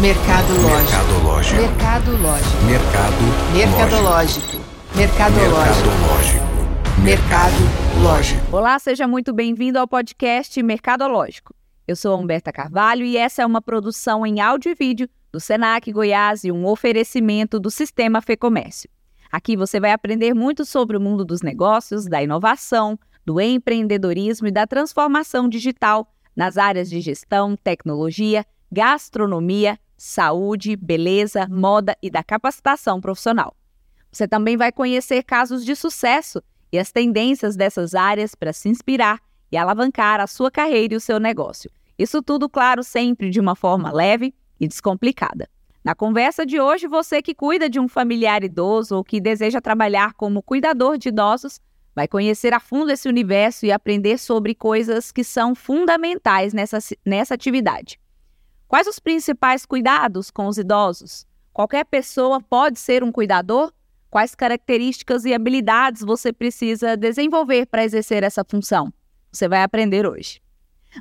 Mercadológico. Mercadológico. Mercado. Mercadológico. Mercadológico. Mercadológico. Mercadológico. Olá, seja muito bem-vindo ao podcast Mercadológico. Eu sou a Humberta Carvalho e essa é uma produção em áudio e vídeo do Senac Goiás e um oferecimento do Sistema Fecomércio. Aqui você vai aprender muito sobre o mundo dos negócios, da inovação, do empreendedorismo e da transformação digital nas áreas de gestão, tecnologia, gastronomia, saúde, beleza, moda e da capacitação profissional. Você também vai conhecer casos de sucesso e as tendências dessas áreas para se inspirar e alavancar a sua carreira e o seu negócio. Isso tudo, claro, sempre de uma forma leve e descomplicada. Na conversa de hoje, você que cuida de um familiar idoso ou que deseja trabalhar como cuidador de idosos, vai conhecer a fundo esse universo e aprender sobre coisas que são fundamentais nessa, nessa atividade. Quais os principais cuidados com os idosos? Qualquer pessoa pode ser um cuidador? Quais características e habilidades você precisa desenvolver para exercer essa função? Você vai aprender hoje.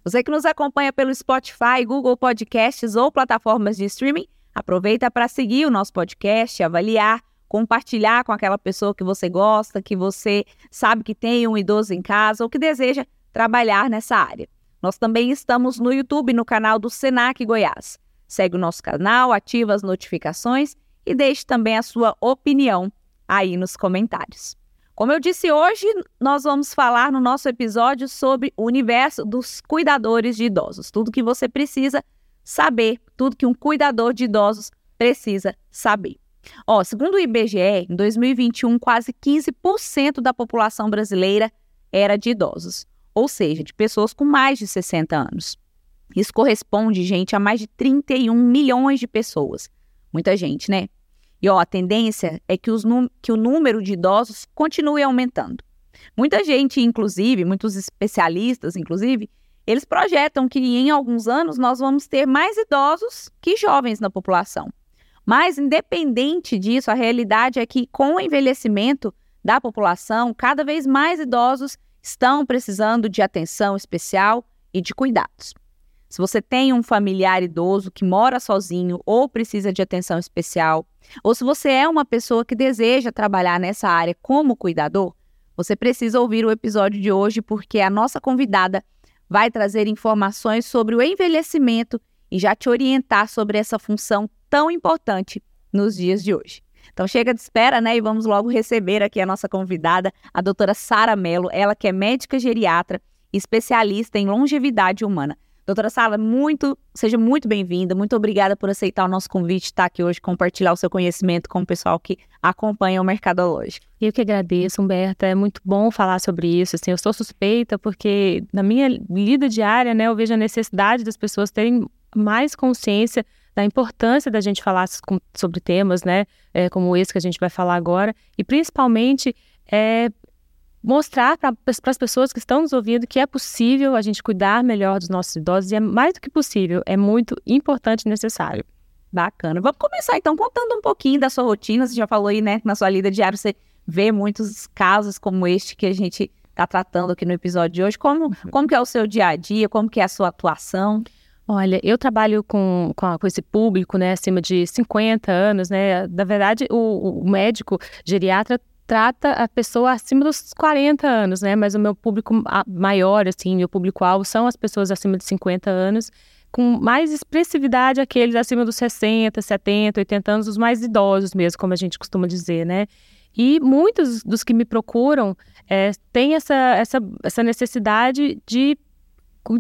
Você que nos acompanha pelo Spotify, Google Podcasts ou plataformas de streaming, aproveita para seguir o nosso podcast, avaliar, compartilhar com aquela pessoa que você gosta, que você sabe que tem um idoso em casa ou que deseja trabalhar nessa área. Nós também estamos no YouTube, no canal do Senac Goiás. Segue o nosso canal, ativa as notificações e deixe também a sua opinião aí nos comentários. Como eu disse hoje, nós vamos falar no nosso episódio sobre o universo dos cuidadores de idosos. Tudo que você precisa saber, tudo que um cuidador de idosos precisa saber. Ó, segundo o IBGE, em 2021, quase 15% da população brasileira era de idosos ou seja, de pessoas com mais de 60 anos. Isso corresponde, gente, a mais de 31 milhões de pessoas. Muita gente, né? E ó, a tendência é que, os que o número de idosos continue aumentando. Muita gente, inclusive, muitos especialistas, inclusive, eles projetam que em alguns anos nós vamos ter mais idosos que jovens na população. Mas, independente disso, a realidade é que com o envelhecimento da população, cada vez mais idosos estão precisando de atenção especial e de cuidados. Se você tem um familiar idoso que mora sozinho ou precisa de atenção especial, ou se você é uma pessoa que deseja trabalhar nessa área como cuidador, você precisa ouvir o episódio de hoje porque a nossa convidada vai trazer informações sobre o envelhecimento e já te orientar sobre essa função tão importante nos dias de hoje. Então chega de espera, né? E vamos logo receber aqui a nossa convidada, a doutora Sara Mello, ela que é médica geriatra especialista em longevidade humana. Doutora Sara, muito, seja muito bem-vinda, muito obrigada por aceitar o nosso convite, estar aqui hoje, compartilhar o seu conhecimento com o pessoal que acompanha o Mercadológico. Eu que agradeço, Humberta, é muito bom falar sobre isso, assim, eu sou suspeita porque na minha lida diária, né, eu vejo a necessidade das pessoas terem mais consciência da importância da gente falar sobre temas, né, é, como esse que a gente vai falar agora, e principalmente é, mostrar para as pessoas que estão nos ouvindo que é possível a gente cuidar melhor dos nossos idosos, e é mais do que possível, é muito importante e necessário. Bacana. Vamos começar então contando um pouquinho da sua rotina. Você já falou aí, né, na sua lida diária você vê muitos casos como este que a gente está tratando aqui no episódio de hoje. Como, uhum. como que é o seu dia a dia? Como que é a sua atuação? Olha, eu trabalho com, com, com, esse público, né, acima de 50 anos, né? Na verdade, o, o, médico geriatra trata a pessoa acima dos 40 anos, né? Mas o meu público maior, assim, meu público-alvo são as pessoas acima de 50 anos, com mais expressividade aqueles acima dos 60, 70, 80 anos, os mais idosos mesmo, como a gente costuma dizer, né? E muitos dos que me procuram é, têm essa, essa, essa necessidade de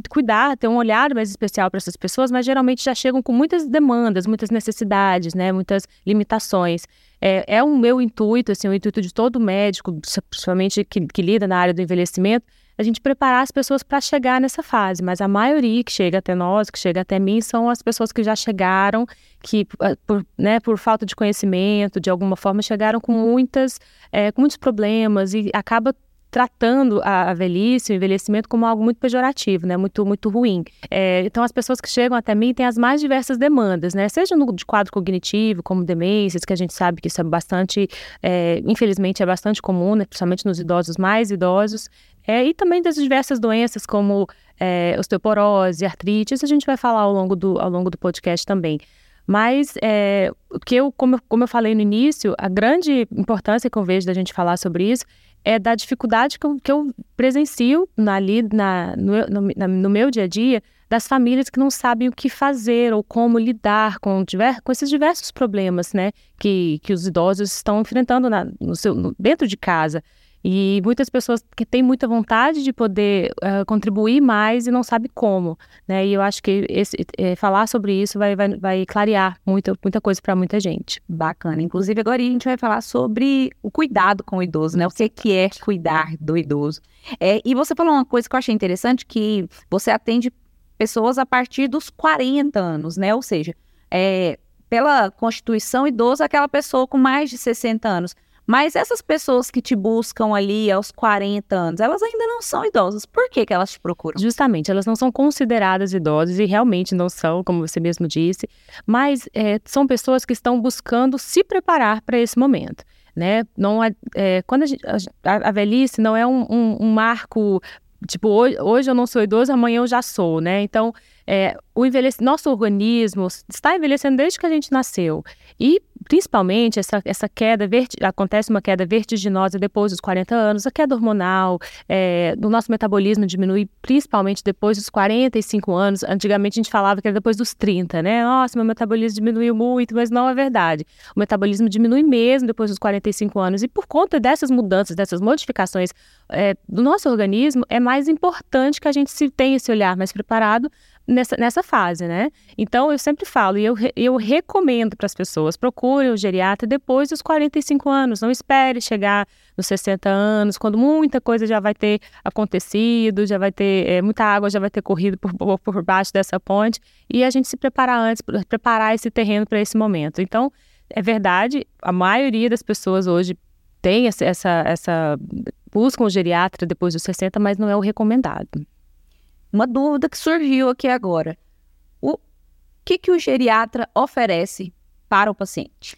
cuidar, ter um olhar mais especial para essas pessoas, mas geralmente já chegam com muitas demandas, muitas necessidades, né, muitas limitações. É, é o meu intuito, assim, o intuito de todo médico, principalmente que, que lida na área do envelhecimento, a gente preparar as pessoas para chegar nessa fase, mas a maioria que chega até nós, que chega até mim, são as pessoas que já chegaram, que ah, por, né, por falta de conhecimento, de alguma forma, chegaram com muitas, é, com muitos problemas e acaba tratando a, a, velhice, o envelhecimento como algo muito pejorativo, né? Muito, muito ruim. É, então, as pessoas que chegam até mim têm as mais diversas demandas, né? Seja no de quadro cognitivo, como demências, que a gente sabe que isso é bastante, é, infelizmente, é bastante comum, né? principalmente nos idosos mais idosos, é, e também das diversas doenças como é, osteoporose, artrite, isso a gente vai falar ao longo do, ao longo do podcast também. Mas é, que eu como, como eu falei no início, a grande importância que eu vejo da gente falar sobre isso é da dificuldade que eu, que eu presencio na, na, no, no, no meu dia a dia das famílias que não sabem o que fazer ou como lidar com, diver, com esses diversos problemas né, que, que os idosos estão enfrentando na, no seu, no, dentro de casa. E muitas pessoas que têm muita vontade de poder uh, contribuir mais e não sabem como, né? E eu acho que esse, é, falar sobre isso vai, vai, vai clarear muita, muita coisa para muita gente. Bacana. Inclusive, agora a gente vai falar sobre o cuidado com o idoso, né? O que, que é cuidar do idoso. É, e você falou uma coisa que eu achei interessante, que você atende pessoas a partir dos 40 anos, né? Ou seja, é, pela Constituição, idoso é aquela pessoa com mais de 60 anos. Mas essas pessoas que te buscam ali aos 40 anos, elas ainda não são idosas. Por que, que elas te procuram? Justamente, elas não são consideradas idosas e realmente não são, como você mesmo disse, mas é, são pessoas que estão buscando se preparar para esse momento. Né? Não é, é quando a, gente, a, a, velhice não é um, um, um marco tipo, hoje, hoje eu não sou idoso, amanhã eu já sou, né? Então, é, o envelhec... nosso organismo está envelhecendo desde que a gente nasceu. E principalmente essa, essa queda, acontece uma queda vertiginosa depois dos 40 anos, a queda hormonal, é, do nosso metabolismo diminui principalmente depois dos 45 anos. Antigamente a gente falava que era depois dos 30, né? Nossa, meu metabolismo diminuiu muito, mas não é verdade. O metabolismo diminui mesmo depois dos 45 anos. E por conta dessas mudanças, dessas modificações é, do nosso organismo, é mais importante que a gente se tenha esse olhar mais preparado nessa, nessa fase, né? Então, eu sempre falo, e eu, eu recomendo para as pessoas, procure o geriatra depois dos 45 anos, não espere chegar nos 60 anos, quando muita coisa já vai ter acontecido, já vai ter, é, muita água já vai ter corrido por, por, baixo dessa ponte, e a gente se preparar antes, preparar esse terreno para esse momento. Então, é verdade, a maioria das pessoas hoje tem essa, essa, essa buscam o geriatra depois dos 60, mas não é o recomendado uma dúvida que surgiu aqui agora. O que, que o geriatra oferece para o paciente?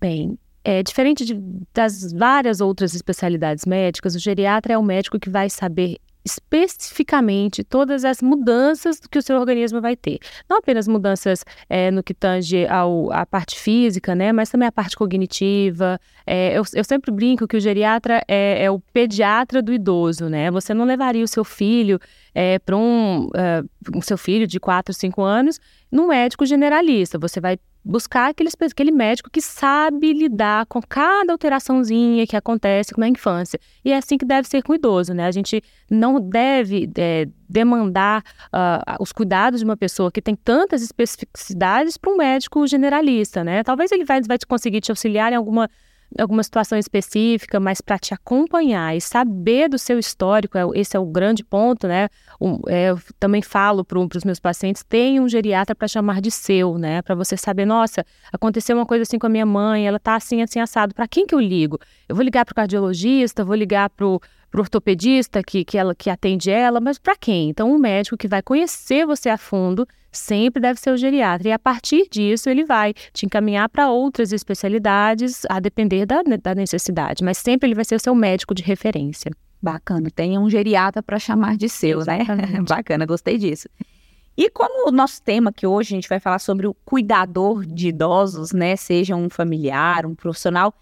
Bem, é diferente de, das várias outras especialidades médicas, o geriatra é o médico que vai saber especificamente todas as mudanças que o seu organismo vai ter. Não apenas mudanças é, no que tange ao, à parte física, né, mas também a parte cognitiva. É, eu, eu, sempre brinco que o geriatra é, é, o pediatra do idoso, né? Você não levaria o seu filho é, para um, uh, seu filho de 4, 5 anos num médico generalista. Você vai buscar aquele, aquele médico que sabe lidar com cada alteraçãozinha que acontece na infância. E é assim que deve ser com o idoso, né? A gente não deve é, demandar uh, os cuidados de uma pessoa que tem tantas especificidades para um médico generalista, né? Talvez ele vai, vai conseguir te auxiliar em alguma alguma situação específica, mas para te acompanhar e saber do seu histórico, é, esse é o grande ponto, né? Um, é, eu também falo para os meus pacientes, tem um geriatra para chamar de seu, né? Para você saber, nossa, aconteceu uma coisa assim com a minha mãe, ela tá assim, assim, assado. Para quem que eu ligo? Eu vou ligar para o cardiologista, vou ligar para o ortopedista que, que, ela, que atende ela, mas para quem? Então, um médico que vai conhecer você a fundo sempre deve ser o geriatra. E a partir disso, ele vai te encaminhar para outras especialidades, a depender da, da necessidade. Mas sempre ele vai ser o seu médico de referência. Bacana, tem um geriatra para chamar de seu, né? Bacana, gostei disso. E como o nosso tema que hoje a gente vai falar sobre o cuidador de idosos, né? Seja um familiar, um profissional.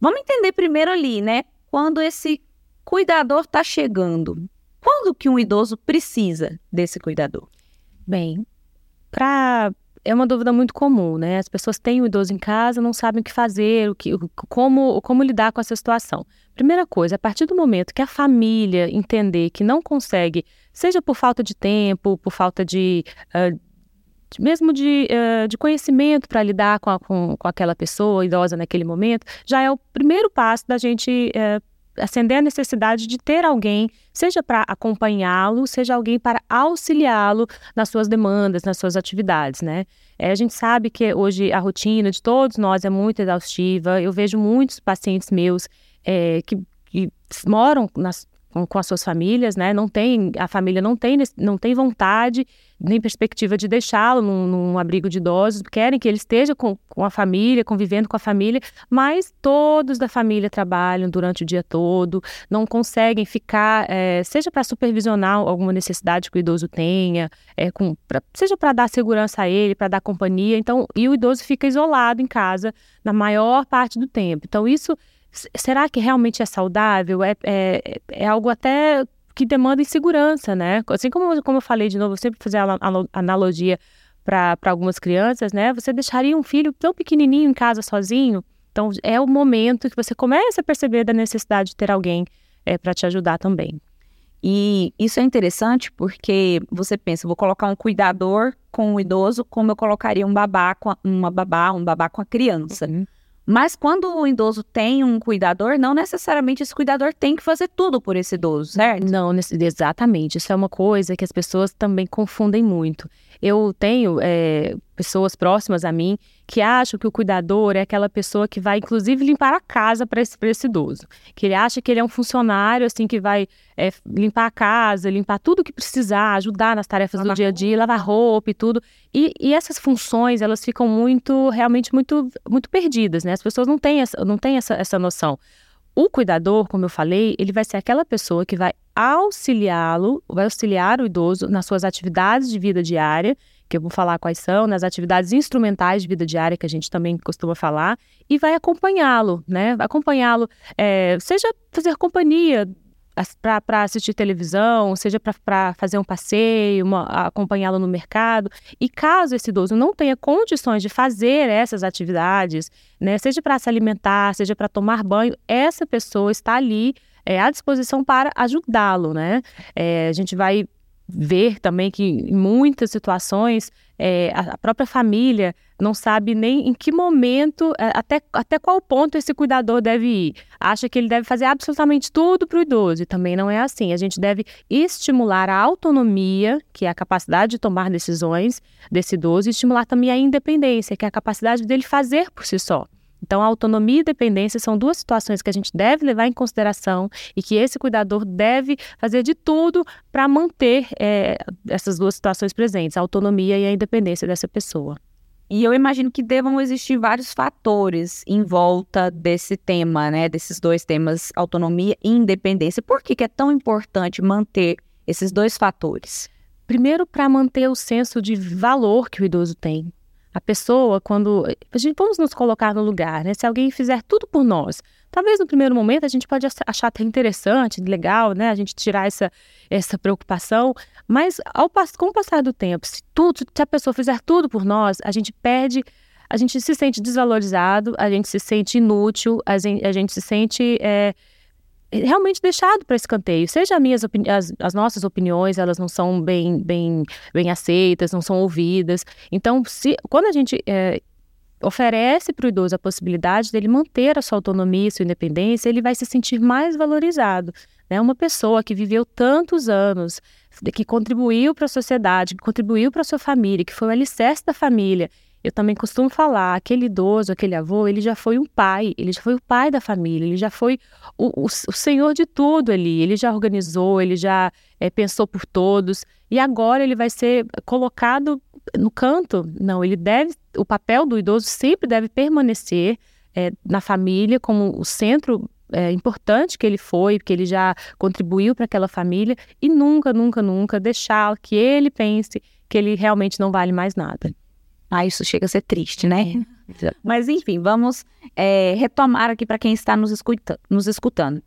Vamos entender primeiro ali, né? Quando esse cuidador está chegando. Quando que um idoso precisa desse cuidador? Bem, para é uma dúvida muito comum, né? As pessoas têm o idoso em casa, não sabem o que fazer, o que, como, como lidar com essa situação. Primeira coisa, a partir do momento que a família entender que não consegue, seja por falta de tempo, por falta de, uh, mesmo de, uh, de conhecimento para lidar com, a, com, com, aquela pessoa idosa naquele momento, já é o primeiro passo da gente uh, acender a necessidade de ter alguém, seja para acompanhá-lo, seja alguém para auxiliá-lo nas suas demandas, nas suas atividades, né? É, a gente sabe que hoje a rotina de todos nós é muito exaustiva. Eu vejo muitos pacientes meus é, que, que, moram nas com, com, as suas famílias, né? Não tem, a família não tem, não tem vontade nem perspectiva de deixá-lo num, num, abrigo de idosos, querem que ele esteja com, com a família, convivendo com a família, mas todos da família trabalham durante o dia todo, não conseguem ficar, é, seja para supervisionar alguma necessidade que o idoso tenha, é, com, pra, seja para dar segurança a ele, para dar companhia, então, e o idoso fica isolado em casa na maior parte do tempo. Então, isso será que realmente é saudável? É, é, é algo até que demanda insegurança, né? Assim como, como eu falei de novo, eu sempre fazer a analogia para algumas crianças, né? Você deixaria um filho tão pequenininho em casa sozinho? Então, é o momento que você começa a perceber da necessidade de ter alguém é, para te ajudar também. E isso é interessante porque você pensa, vou colocar um cuidador com o idoso, como eu colocaria um babá com a, uma babá, um babá com a criança. Uhum. Mas quando o idoso tem um cuidador, não necessariamente esse cuidador tem que fazer tudo por esse idoso, certo? Não, exatamente. Isso é uma coisa que as pessoas também confundem muito. Eu tenho é, pessoas próximas a mim que acham que o cuidador é aquela pessoa que vai, inclusive, limpar a casa para esse, esse idoso. Que ele acha que ele é um funcionário, assim, que vai é, limpar a casa, limpar tudo que precisar, ajudar nas tarefas lavar do dia a dia, lavar roupa e tudo. E, e, essas funções, elas ficam muito, realmente muito, muito perdidas, né? As pessoas não têm essa, não têm essa, essa noção. O cuidador, como eu falei, ele vai ser aquela pessoa que vai auxiliá-lo, vai auxiliar o idoso nas suas atividades de vida diária, que eu vou falar quais são, nas atividades instrumentais de vida diária, que a gente também costuma falar, e vai acompanhá-lo, né? Acompanhá-lo, é, seja fazer companhia para assistir televisão, seja para fazer um passeio, acompanhá-lo no mercado. E caso esse idoso não tenha condições de fazer essas atividades, né, seja para se alimentar, seja para tomar banho, essa pessoa está ali é, à disposição para ajudá-lo, né? É, a gente vai ver também que em muitas situações é, a própria família não sabe nem em que momento, é, até, até qual ponto esse cuidador deve ir. Acha que ele deve fazer absolutamente tudo para o idoso, e também não é assim. A gente deve estimular a autonomia, que é a capacidade de tomar decisões desse idoso, e estimular também a independência, que é a capacidade dele fazer por si só. Então, a autonomia e dependência são duas situações que a gente deve levar em consideração e que esse cuidador deve fazer de tudo para manter é, essas duas situações presentes, a autonomia e a independência dessa pessoa. E eu imagino que devam existir vários fatores em volta desse tema, né? Desses dois temas, autonomia e independência. Por que, que é tão importante manter esses dois fatores? Primeiro, para manter o senso de valor que o idoso tem. A pessoa, quando. A gente, vamos nos colocar no lugar, né? Se alguém fizer tudo por nós, talvez no primeiro momento a gente pode achar até interessante, legal, né? A gente tirar essa, essa preocupação, mas ao, com o passar do tempo, se, tudo, se a pessoa fizer tudo por nós, a gente perde a gente se sente desvalorizado, a gente se sente inútil, a gente, a gente se sente é, realmente deixado para escanteio. Seja minhas as, as, nossas opiniões, elas não são bem, bem, bem aceitas, não são ouvidas. Então, se, quando a gente é, oferece para o idoso a possibilidade dele manter a sua autonomia, sua independência, ele vai se sentir mais valorizado. Né? Uma pessoa que viveu tantos anos, que contribuiu para a sociedade, que contribuiu para a sua família, que foi o alicerce da família, eu também costumo falar, aquele idoso, aquele avô, ele já foi um pai, ele já foi o pai da família, ele já foi o, o, o senhor de tudo ali, ele já organizou, ele já é, pensou por todos, e agora ele vai ser colocado no canto. Não, ele deve, o papel do idoso sempre deve permanecer é, na família como o centro é, importante que ele foi, que ele já contribuiu para aquela família, e nunca, nunca, nunca deixar que ele pense que ele realmente não vale mais nada. Ah, isso chega a ser triste, né? É. Mas enfim, vamos é, retomar aqui para quem está nos, escuta nos escutando.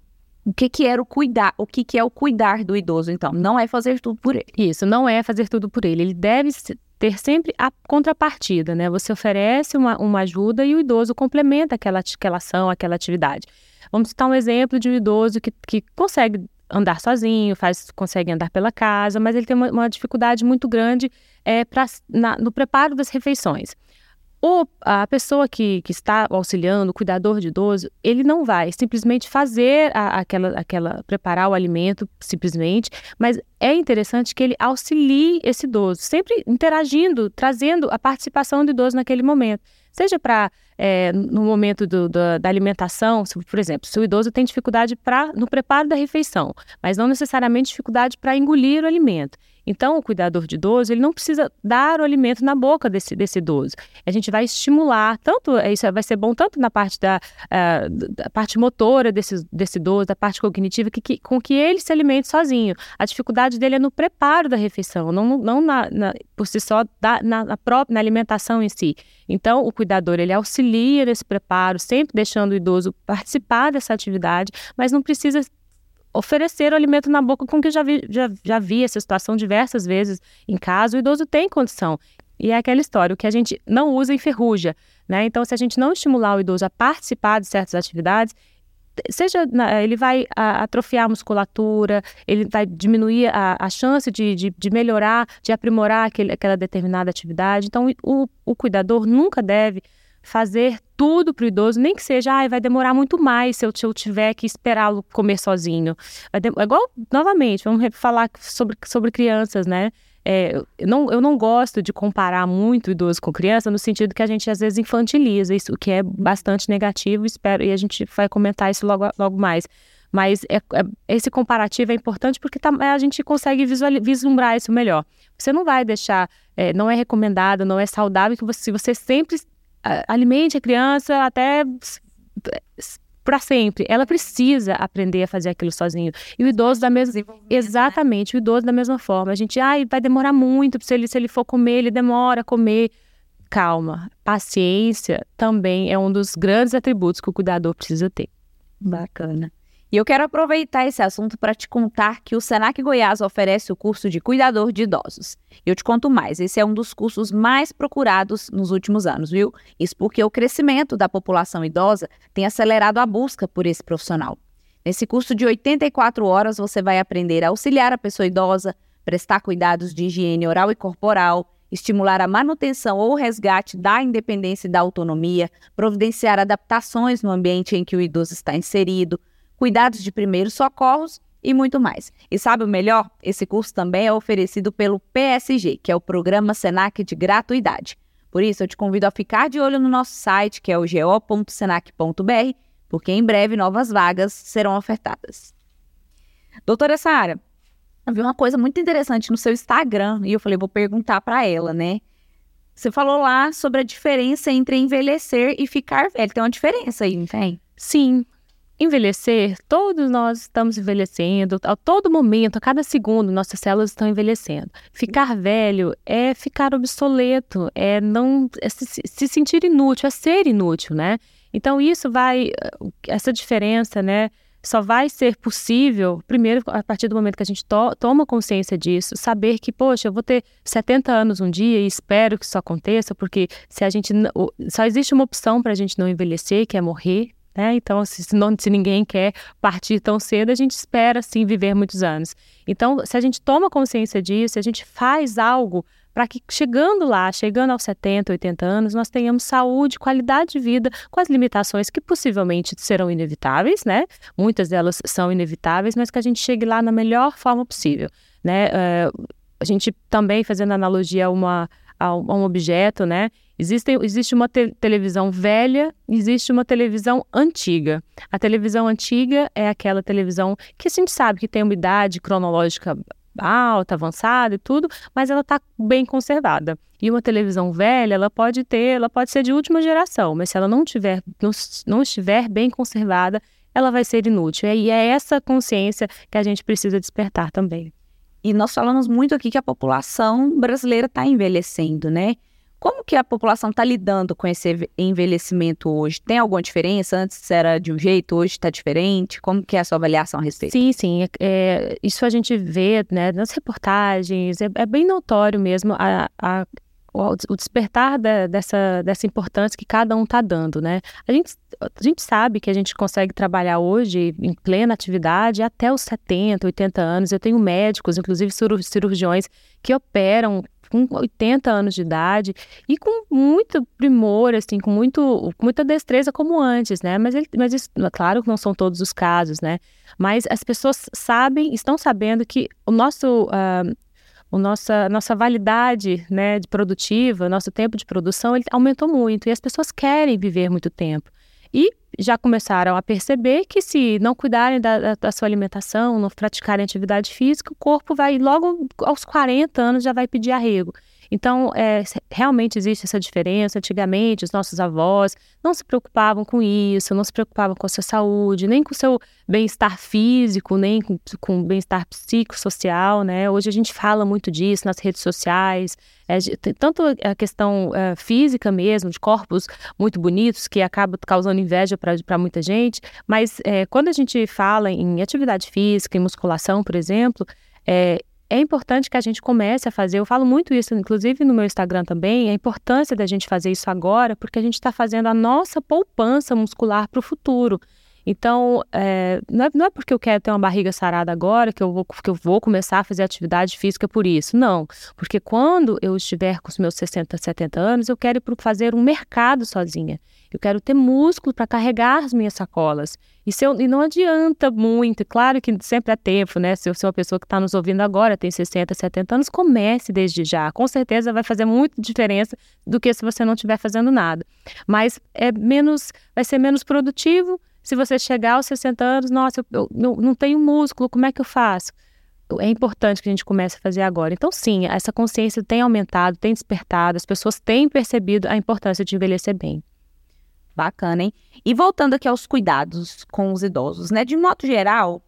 O que, que era o cuidar? O que, que é o cuidar do idoso, então? Não é fazer tudo por ele. Isso, não é fazer tudo por ele. Ele deve ter sempre a contrapartida, né? Você oferece uma, uma ajuda e o idoso complementa aquela, aquela ação, aquela atividade. Vamos citar um exemplo de um idoso que, que consegue andar sozinho, faz, consegue andar pela casa, mas ele tem uma, uma dificuldade muito grande é, pra, na, no preparo das refeições. ou a pessoa que, que está auxiliando, o cuidador de idoso, ele não vai simplesmente fazer a, aquela, aquela, preparar o alimento, simplesmente, mas é interessante que ele auxilie esse idoso, sempre interagindo, trazendo a participação do idoso naquele momento. Seja para, é, no momento do, do, da alimentação, se, por exemplo, se o idoso tem dificuldade pra, no preparo da refeição, mas não necessariamente dificuldade para engolir o alimento. Então, o cuidador de idoso, ele não precisa dar o alimento na boca desse, desse idoso. A gente vai estimular, tanto, é, isso vai ser bom tanto na parte da, uh, da parte motora desse, desse idoso, da parte cognitiva, que, que, com que ele se alimente sozinho. A dificuldade dele é no preparo da refeição, não, não na, na por si só da, na, na, própria, na alimentação em si. Então, o cuidador, ele auxilia nesse preparo, sempre deixando o idoso participar dessa atividade, mas não precisa oferecer o alimento na boca, com que já vi, já, já vi essa situação diversas vezes em casa, o idoso tem condição. E é aquela história, o que a gente não usa enferruja, né? Então, se a gente não estimular o idoso a participar de certas atividades, seja ele vai atrofiar a musculatura, ele vai diminuir a, a chance de, de, de, melhorar, de aprimorar aquele, aquela determinada atividade. Então, o, o cuidador nunca deve fazer tudo para o idoso, nem que seja, ah, vai demorar muito mais se eu, se eu tiver que esperá-lo comer sozinho. É igual, novamente, vamos falar sobre, sobre crianças, né? É, eu, não, eu não gosto de comparar muito idoso com criança, no sentido que a gente às vezes infantiliza isso, o que é bastante negativo, espero, e a gente vai comentar isso logo, logo mais. Mas é, é, esse comparativo é importante porque tá, a gente consegue vislumbrar isso melhor. Você não vai deixar, é, não é recomendado, não é saudável que você, você sempre alimente a criança até para sempre. Ela precisa aprender a fazer aquilo sozinho. E o idoso da mesma né? exatamente, o idoso da mesma forma. A gente, ai, vai demorar muito se ele se ele for comer, ele demora a comer. Calma, paciência também é um dos grandes atributos que o cuidador precisa ter. Bacana. E eu quero aproveitar esse assunto para te contar que o Senac Goiás oferece o curso de cuidador de idosos. Eu te conto mais, esse é um dos cursos mais procurados nos últimos anos, viu? Isso porque o crescimento da população idosa tem acelerado a busca por esse profissional. Nesse curso de 84 horas, você vai aprender a auxiliar a pessoa idosa, prestar cuidados de higiene oral e corporal, estimular a manutenção ou resgate da independência e da autonomia, providenciar adaptações no ambiente em que o idoso está inserido, cuidados de primeiros socorros e muito mais. E sabe o melhor? Esse curso também é oferecido pelo PSG, que é o Programa Senac de Gratuidade. Por isso, eu te convido a ficar de olho no nosso site, que é o go.senac.br, porque em breve novas vagas serão ofertadas. Doutora Sara, eu vi uma coisa muito interessante no seu Instagram e eu falei, vou perguntar para ela, né? Você falou lá sobre a diferença entre envelhecer e ficar velho. Tem uma diferença aí, não tem? Sim, Envelhecer, todos nós estamos envelhecendo, a todo momento, a cada segundo, nossas células estão envelhecendo. Ficar velho é ficar obsoleto, é não é se, se, sentir inútil, é ser inútil, né? Então isso vai, essa diferença, né? Só vai ser possível, primeiro, a partir do momento que a gente to toma consciência disso, saber que, poxa, eu vou ter 70 anos um dia e espero que isso aconteça, porque se a gente. Só existe uma opção para a gente não envelhecer, que é morrer, né? Então, se, não, se ninguém quer partir tão cedo, a gente espera sim viver muitos anos. Então, se a gente toma consciência disso, se a gente faz algo para que chegando lá, chegando aos 70, 80 anos, nós tenhamos saúde, qualidade de vida, com as limitações que possivelmente serão inevitáveis, né? Muitas delas são inevitáveis, mas que a gente chegue lá na melhor forma possível, né? Uh, a gente também fazendo analogia a uma a um objeto, né? Existe, existe uma te televisão velha, existe uma televisão antiga. A televisão antiga é aquela televisão que a gente sabe que tem uma idade cronológica alta, avançada e tudo, mas ela está bem conservada. E uma televisão velha, ela pode ter, ela pode ser de última geração, mas se ela não tiver, não, não estiver bem conservada, ela vai ser inútil. E é essa consciência que a gente precisa despertar também. E nós falamos muito aqui que a população brasileira está envelhecendo, né? Como que a população está lidando com esse envelhecimento hoje? Tem alguma diferença? Antes era de um jeito, hoje está diferente? Como que é a sua avaliação a respeito? Sim, sim. É, isso a gente vê né, nas reportagens, é, é bem notório mesmo a, a o despertar da, dessa, dessa importância que cada um está dando, né? A gente, a gente sabe que a gente consegue trabalhar hoje em plena atividade até os 70, 80 anos. Eu tenho médicos, inclusive cirurgiões, que operam com 80 anos de idade e com muito primor, assim, com, muito, com muita destreza como antes, né? Mas, ele, mas isso, claro que não são todos os casos, né? Mas as pessoas sabem, estão sabendo que o nosso... Uh, o nossa, nossa validade né, de produtiva, nosso tempo de produção, ele aumentou muito e as pessoas querem viver muito tempo. E já começaram a perceber que se não cuidarem da, da, sua alimentação, não praticarem atividade física, o corpo vai logo aos 40 anos já vai pedir arrego. Então, é, realmente existe essa diferença. Antigamente, os nossos avós não se preocupavam com isso, não se preocupavam com a sua saúde, nem com o seu bem-estar físico, nem com, com o bem-estar psicossocial, né? Hoje a gente fala muito disso nas redes sociais, é, tanto a questão é, física mesmo, de corpos muito bonitos, que acaba causando inveja para muita gente, mas é, quando a gente fala em atividade física, em musculação, por exemplo, é, é importante que a gente comece a fazer. Eu falo muito isso, inclusive no meu Instagram também, a importância da gente fazer isso agora, porque a gente está fazendo a nossa poupança muscular para o futuro. Então, é, não, é, não, é, porque eu quero ter uma barriga sarada agora que eu, vou, que eu vou começar a fazer atividade física por isso. Não. Porque quando eu estiver com os meus 60, 70 anos, eu quero fazer um mercado sozinha. Eu quero ter músculo para carregar as minhas sacolas. E, eu, e não adianta muito, claro que sempre é tempo, né? Se você é uma pessoa que está nos ouvindo agora, tem 60, 70 anos, comece desde já. Com certeza vai fazer muita diferença do que se você não estiver fazendo nada. Mas é menos, vai ser menos produtivo se você chegar aos 60 anos, nossa, eu, eu não tenho músculo, como é que eu faço? É importante que a gente comece a fazer agora. Então, sim, essa consciência tem aumentado, tem despertado, as pessoas têm percebido a importância de envelhecer bem. Bacana, hein? E voltando aqui aos cuidados com os idosos, né? De modo geral,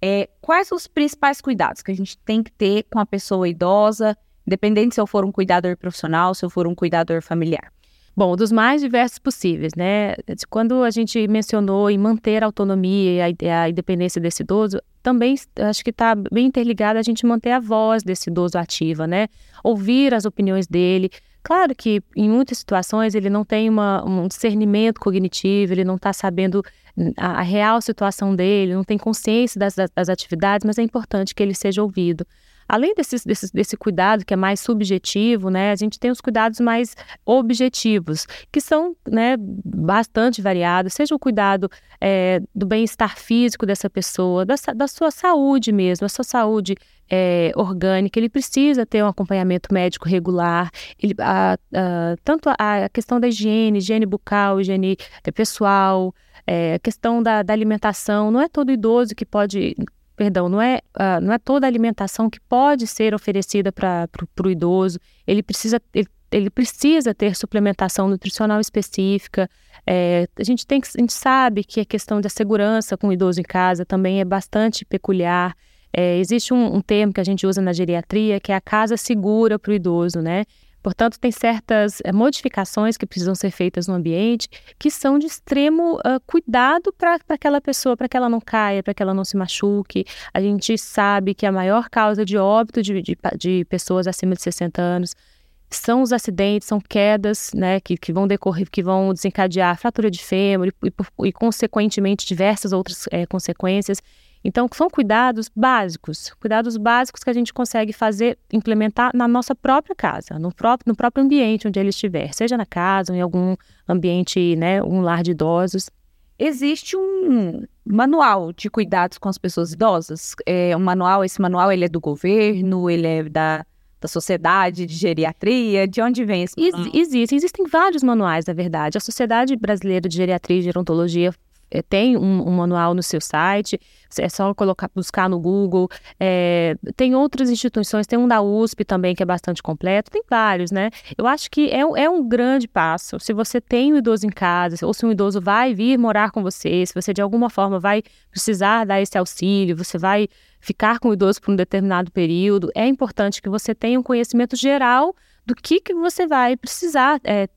é, quais os principais cuidados que a gente tem que ter com a pessoa idosa, independente se eu for um cuidador profissional, se eu for um cuidador familiar? Bom, dos mais diversos possíveis, né? Quando a gente mencionou em manter a autonomia e a, a independência desse idoso, também acho que está bem interligado a gente manter a voz desse idoso ativa, né? Ouvir as opiniões dele. Claro que em muitas situações ele não tem uma, um discernimento cognitivo, ele não está sabendo a, a, real situação dele, não tem consciência das, das atividades, mas é importante que ele seja ouvido. Além desse, desse, desse cuidado que é mais subjetivo, né, a gente tem os cuidados mais objetivos, que são né, bastante variados, seja o cuidado é, do bem-estar físico dessa pessoa, da, da sua saúde mesmo, a sua saúde é, orgânica, ele precisa ter um acompanhamento médico regular, ele, a, a, tanto a, a, questão da higiene, higiene bucal, higiene é, pessoal, é, a questão da, da, alimentação, não é todo idoso que pode perdão, não é, uh, não é toda alimentação que pode ser oferecida para o idoso. Ele precisa, ele, ele, precisa ter suplementação nutricional específica. É, a gente tem a gente sabe que a questão da segurança com o idoso em casa também é bastante peculiar. É, existe um, um termo que a gente usa na geriatria que é a casa segura para o idoso, né? Portanto, tem certas é, modificações que precisam ser feitas no ambiente que são de extremo uh, cuidado para aquela pessoa, para que ela não caia, para que ela não se machuque. A gente sabe que a maior causa de óbito de, de, de pessoas acima de 60 anos são os acidentes, são quedas, né, que, que vão decorrer, que vão desencadear fratura de fêmur e, e, e consequentemente, diversas outras é, consequências. Então, são cuidados básicos, cuidados básicos que a gente consegue fazer, implementar na nossa própria casa, no próprio, no próprio ambiente onde ele estiver, seja na casa ou em algum ambiente, né, um lar de idosos. Existe um manual de cuidados com as pessoas idosas? É um manual, esse manual ele é do governo, ele é da, da sociedade de geriatria? De onde vem esse manual? Ex existem, existem vários manuais, na verdade. A Sociedade Brasileira de Geriatria e Gerontologia tem um, um, manual no seu site, é só colocar, buscar no Google. É, tem outras instituições, tem um da USP também que é bastante completo, tem vários, né? Eu acho que é, é um grande passo. Se você tem um idoso em casa, ou se um idoso vai vir morar com você, se você de alguma forma vai precisar dar esse auxílio, você vai ficar com o idoso por um determinado período, é importante que você tenha um conhecimento geral do que, que você vai precisar é,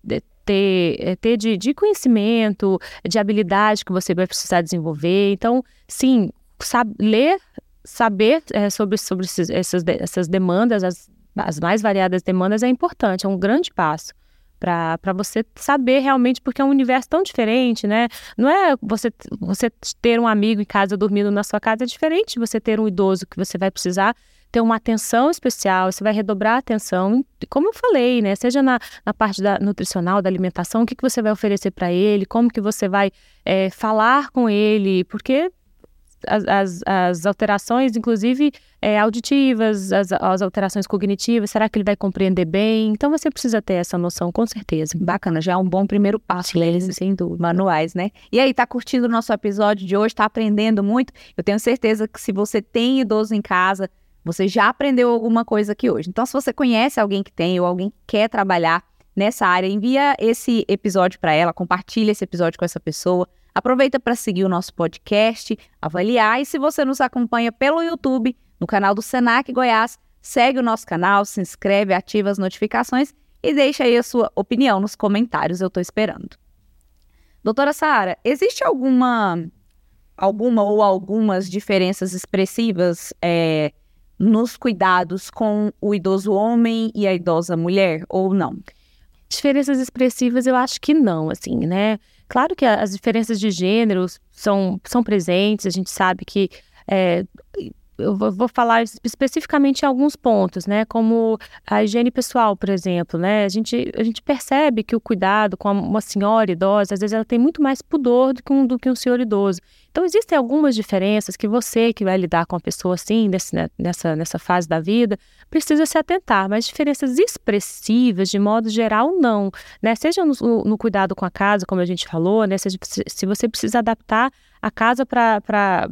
ter, eh, ter de, de conhecimento, de habilidade que você vai precisar desenvolver. Então, sim, ler, saber é, sobre, sobre esses, essas, essas demandas, as, as mais variadas demandas, é importante, é um grande passo para você saber realmente, porque é um universo tão diferente, né? Não é você, você ter um amigo em casa dormindo na sua casa, é diferente você ter um idoso que você vai precisar ter uma atenção especial, você vai redobrar a atenção, como eu falei, né? Seja na, na parte da nutricional, da alimentação, o que, que você vai oferecer para ele, como que você vai é, falar com ele, porque as, as, as alterações, inclusive é, auditivas, as, as, alterações cognitivas, será que ele vai compreender bem? Então você precisa ter essa noção, com certeza. Bacana, já é um bom primeiro passo, ler eles sem dúvida, manuais, né? E aí, tá curtindo o nosso episódio de hoje, tá aprendendo muito? Eu tenho certeza que se você tem idoso em casa, você já aprendeu alguma coisa aqui hoje. Então, se você conhece alguém que tem ou alguém que quer trabalhar nessa área, envia esse episódio para ela, compartilha esse episódio com essa pessoa. Aproveita para seguir o nosso podcast, avaliar e se você nos acompanha pelo YouTube, no canal do Senac Goiás, segue o nosso canal, se inscreve, ativa as notificações e deixa aí a sua opinião nos comentários, eu estou esperando. Doutora Sara, existe alguma, alguma ou algumas diferenças expressivas é, nos cuidados com o idoso homem e a idosa mulher ou não? Diferenças expressivas eu acho que não, assim, né? Claro que as diferenças de gênero são, são presentes, a gente sabe que. É, eu vou falar especificamente em alguns pontos, né? Como a higiene pessoal, por exemplo, né? A gente, a gente percebe que o cuidado com uma senhora idosa, às vezes ela tem muito mais pudor do que um, do que um senhor idoso. Então, existem algumas diferenças que você, que vai lidar com a pessoa assim, nesse, né, nessa, nessa fase da vida, precisa se atentar, mas diferenças expressivas, de modo geral, não. Né? Seja no, no cuidado com a casa, como a gente falou, né? se, se você precisa adaptar a casa para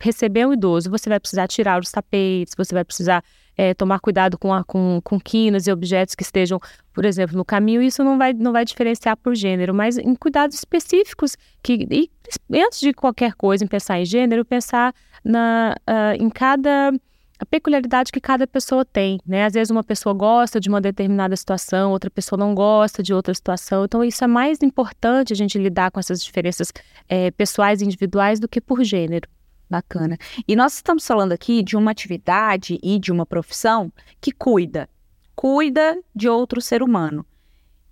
receber um idoso, você vai precisar tirar os tapetes, você vai precisar é, tomar cuidado com, a, com, com quinas e objetos que estejam, por exemplo, no caminho, isso não vai, não vai diferenciar por gênero, mas em cuidados específicos, que e, antes de qualquer coisa, em pensar em gênero, pensar na, uh, em cada a peculiaridade que cada pessoa tem, né? Às vezes uma pessoa gosta de uma determinada situação, outra pessoa não gosta de outra situação. Então isso é mais importante a gente lidar com essas diferenças é, pessoais e individuais do que por gênero. Bacana. E nós estamos falando aqui de uma atividade e de uma profissão que cuida, cuida de outro ser humano.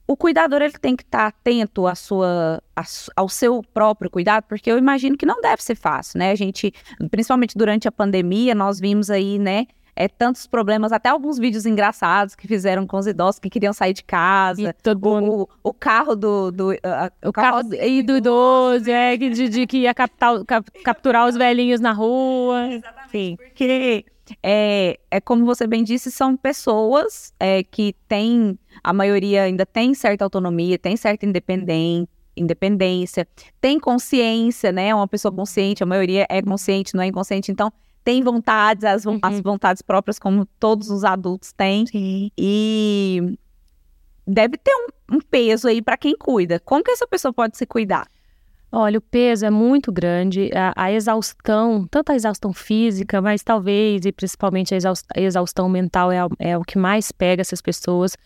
O cuidador ele tem que estar atento à sua, ao seu próprio cuidado, porque eu imagino que não deve ser fácil, né? A gente, principalmente durante a pandemia, nós vimos aí, né, é, tantos problemas, até alguns vídeos engraçados que fizeram com os idosos que queriam sair de casa. O, o, o, carro do. do uh, o carro, carro e do idoso, é, de, de que ia captar, cap, capturar os velhinhos na rua. Exatamente. Sim. Porque, é, é como você bem disse, são pessoas é, que têm. A maioria ainda tem certa autonomia, tem certa independência independência, tem consciência, né? Uma pessoa consciente, a maioria é consciente, não é inconsciente. Então, tem vontades, as, uhum. as vontades próprias, como todos os adultos têm. Sim. E deve ter um, um peso aí para quem cuida. Como que essa pessoa pode se cuidar? Olha, o peso é muito grande, a, a, exaustão, tanto a exaustão física, mas talvez e principalmente a, exaustão, a exaustão mental é, é, o que mais pega essas pessoas.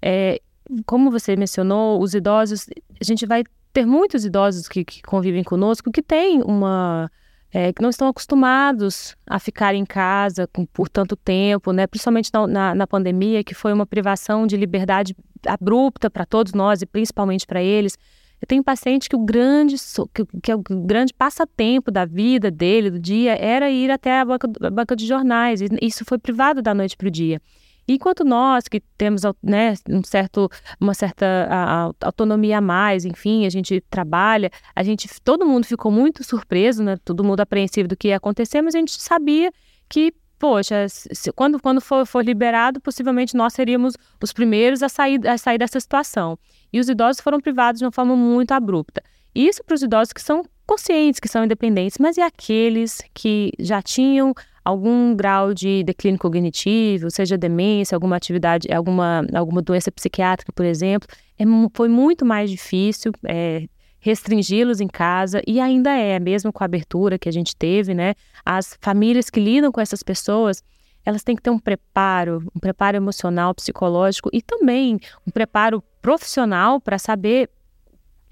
É, como você mencionou, os idosos, a gente vai ter muitos idosos que, que convivem conosco que têm uma é, que não estão acostumados a ficar em casa com, por tanto tempo, né? principalmente na, na, na, pandemia, que foi uma privação de liberdade abrupta para todos nós e principalmente para eles. Eu tenho paciente que o grande que, que é o grande passatempo da vida dele, do dia, era ir até a banca, a banca de jornais. E isso foi privado da noite para o dia. Enquanto nós que temos né, um certo, uma certa a, a, autonomia a mais, enfim, a gente trabalha, a gente, todo mundo ficou muito surpreso, né, todo mundo apreensivo do que ia acontecer, mas a gente sabia que, poxa, se, quando, quando for, for liberado, possivelmente nós seríamos os primeiros a sair, a sair dessa situação. E os idosos foram privados de uma forma muito abrupta. Isso para os idosos que são conscientes, que são independentes, mas e aqueles que já tinham algum grau de declínio cognitivo, seja demência, alguma atividade, alguma, alguma doença psiquiátrica, por exemplo, é, foi muito mais difícil é, restringi-los em casa e ainda é, mesmo com a abertura que a gente teve, né? As famílias que lidam com essas pessoas, elas têm que ter um preparo, um preparo emocional, psicológico e também um preparo profissional para saber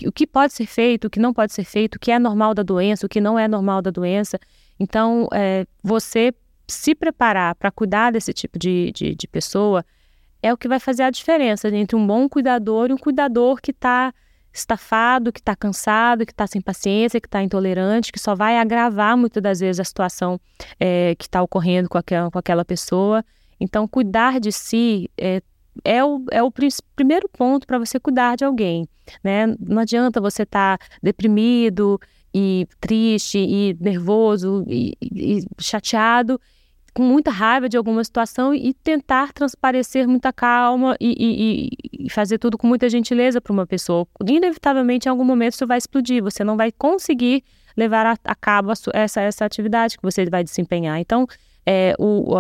o que pode ser feito, o que não pode ser feito, o que é normal da doença, o que não é normal da doença. Então, é, você se preparar para cuidar desse tipo de, de, de, pessoa é o que vai fazer a diferença entre um bom cuidador e um cuidador que está estafado, que está cansado, que está sem paciência, que está intolerante, que só vai agravar muitas das vezes a situação é, que está ocorrendo com aquela, com aquela pessoa. Então, cuidar de si é, é o, é o primeiro ponto para você cuidar de alguém, né? Não adianta você estar tá deprimido e triste e nervoso e, e, chateado com muita raiva de alguma situação e tentar transparecer muita calma e, e, e fazer tudo com muita gentileza para uma pessoa. Inevitavelmente, em algum momento, isso vai explodir. Você não vai conseguir levar a, a cabo a essa, essa atividade que você vai desempenhar. Então, é, o,